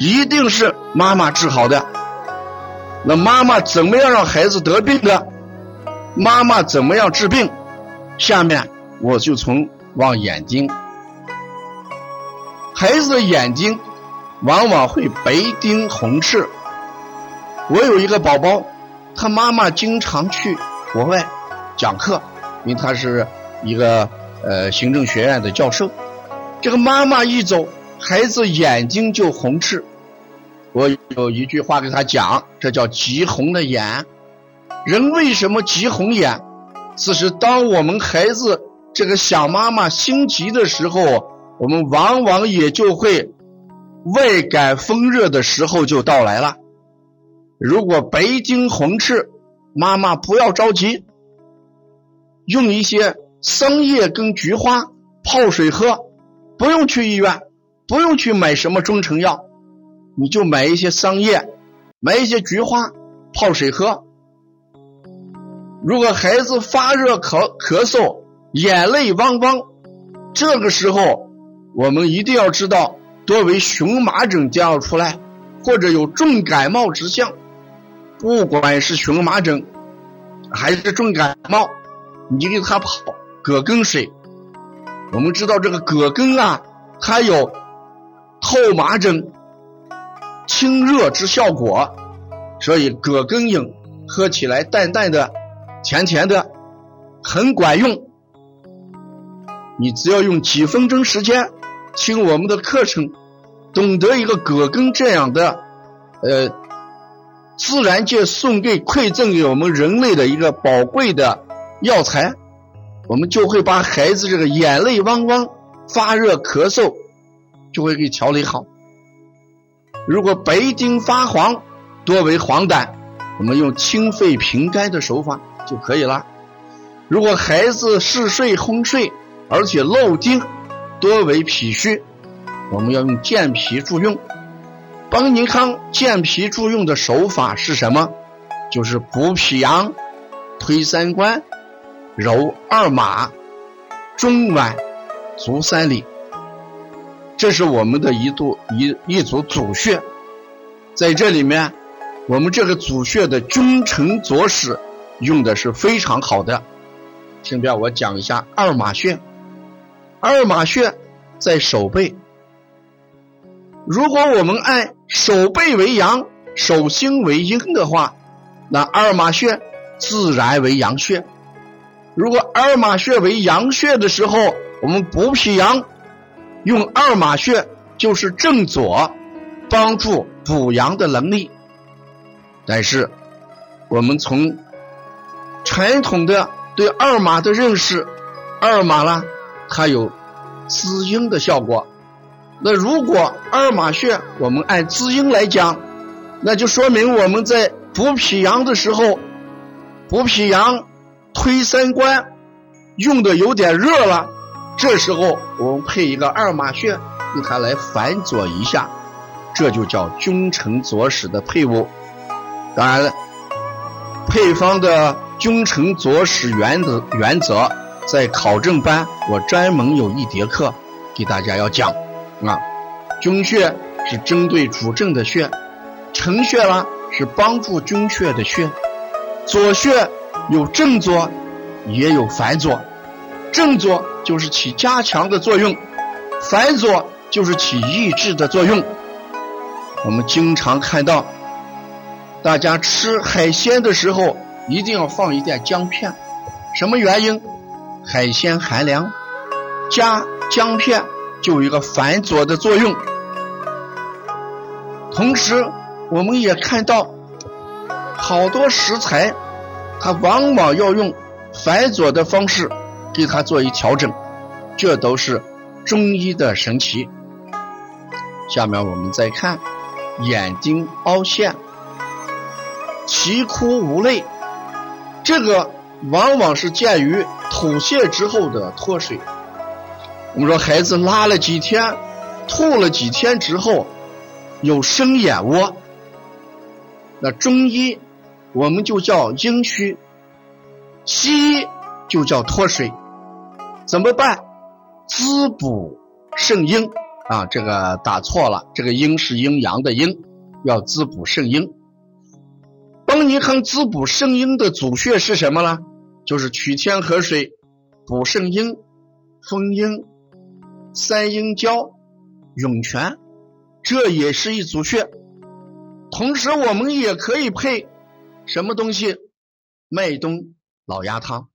一定是妈妈治好的。那妈妈怎么样让孩子得病的？妈妈怎么样治病？下面我就从望眼睛。孩子的眼睛往往会白丁红赤。我有一个宝宝，他妈妈经常去国外讲课，因为他是。一个呃行政学院的教授，这个妈妈一走，孩子眼睛就红赤。我有一句话给他讲，这叫急红的眼。人为什么急红眼？此时当我们孩子这个想妈妈心急的时候，我们往往也就会外感风热的时候就到来了。如果白睛红赤，妈妈不要着急，用一些。桑叶跟菊花泡水喝，不用去医院，不用去买什么中成药，你就买一些桑叶，买一些菊花泡水喝。如果孩子发热咳咳嗽，眼泪汪汪，这个时候我们一定要知道，多为荨麻疹将要出来，或者有重感冒之象。不管是荨麻疹还是重感冒，你给他泡。葛根水，我们知道这个葛根啊，它有透麻疹、清热之效果，所以葛根饮喝起来淡淡的、甜甜的，很管用。你只要用几分钟时间听我们的课程，懂得一个葛根这样的，呃，自然界送给馈赠给我们人类的一个宝贵的药材，我们就会把孩子这个眼泪汪汪、发热咳嗽，就会给调理好。如果白丁发黄，多为黄疸，我们用清肺平肝的手法就可以了。如果孩子嗜睡昏睡，而且漏丁，多为脾虚，我们要用健脾助用。邦尼康健脾助用的手法是什么？就是补脾阳、推三关、揉二马、中脘、足三里。这是我们的一度一一组主穴，在这里面，我们这个主穴的君臣佐使用的是非常好的。顺便我讲一下二马穴。二马穴在手背。如果我们按手背为阳，手心为阴的话，那二马穴自然为阳穴。如果二马穴为阳穴的时候，我们补脾阳，用二马穴就是正左，帮助补阳的能力。但是，我们从传统的对二马的认识，二马呢。它有滋阴的效果。那如果二马穴我们按滋阴来讲，那就说明我们在补脾阳的时候，补脾阳、推三关用的有点热了。这时候我们配一个二马穴，用它来反佐一下，这就叫君臣佐使的配伍。当然了，配方的君臣佐使原则原则。在考证班，我专门有一节课给大家要讲啊。君穴是针对主症的穴，臣穴啦是帮助君穴的穴。左穴有正左，也有反左。正左就是起加强的作用，反左就是起抑制的作用。我们经常看到，大家吃海鲜的时候一定要放一点姜片，什么原因？海鲜寒凉，加姜片就有一个反佐的作用。同时，我们也看到好多食材，它往往要用反佐的方式给它做一调整，这都是中医的神奇。下面我们再看眼睛凹陷、啼哭无泪，这个往往是见于。吐泻之后的脱水，我们说孩子拉了几天，吐了几天之后有生眼窝，那中医我们就叫阴虚，西医就叫脱水，怎么办？滋补肾阴啊，这个打错了，这个阴是阴阳的阴，要滋补肾阴。帮你看滋补肾阴的主穴是什么呢？就是取天河水补肾阴、丰阴、三阴交、涌泉，这也是一组穴。同时，我们也可以配什么东西？麦冬老鸭汤。